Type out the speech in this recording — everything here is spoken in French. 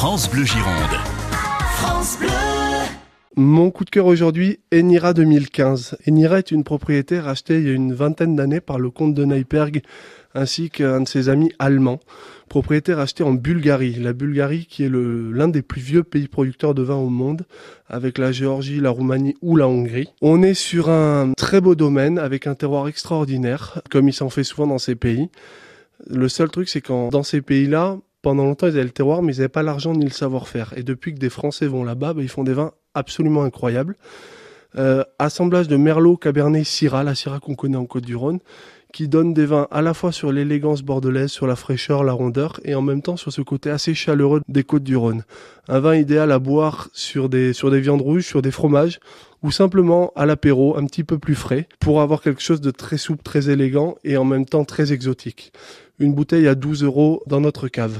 France Bleu Gironde. France Bleu. Mon coup de cœur aujourd'hui, Enira 2015. Enira est une propriété rachetée il y a une vingtaine d'années par le comte de Neiperg ainsi qu'un de ses amis allemands. Propriété rachetée en Bulgarie. La Bulgarie qui est l'un des plus vieux pays producteurs de vin au monde avec la Géorgie, la Roumanie ou la Hongrie. On est sur un très beau domaine avec un terroir extraordinaire comme il s'en fait souvent dans ces pays. Le seul truc c'est qu'en dans ces pays-là, pendant longtemps, ils avaient le terroir, mais ils n'avaient pas l'argent ni le savoir-faire. Et depuis que des Français vont là-bas, bah, ils font des vins absolument incroyables. Euh, assemblage de Merlot, Cabernet, Syrah, la Syrah qu'on connaît en Côte-du-Rhône, qui donne des vins à la fois sur l'élégance bordelaise, sur la fraîcheur, la rondeur, et en même temps sur ce côté assez chaleureux des Côtes-du-Rhône. Un vin idéal à boire sur des, sur des viandes rouges, sur des fromages, ou simplement à l'apéro, un petit peu plus frais, pour avoir quelque chose de très souple, très élégant, et en même temps très exotique. Une bouteille à 12 euros dans notre cave.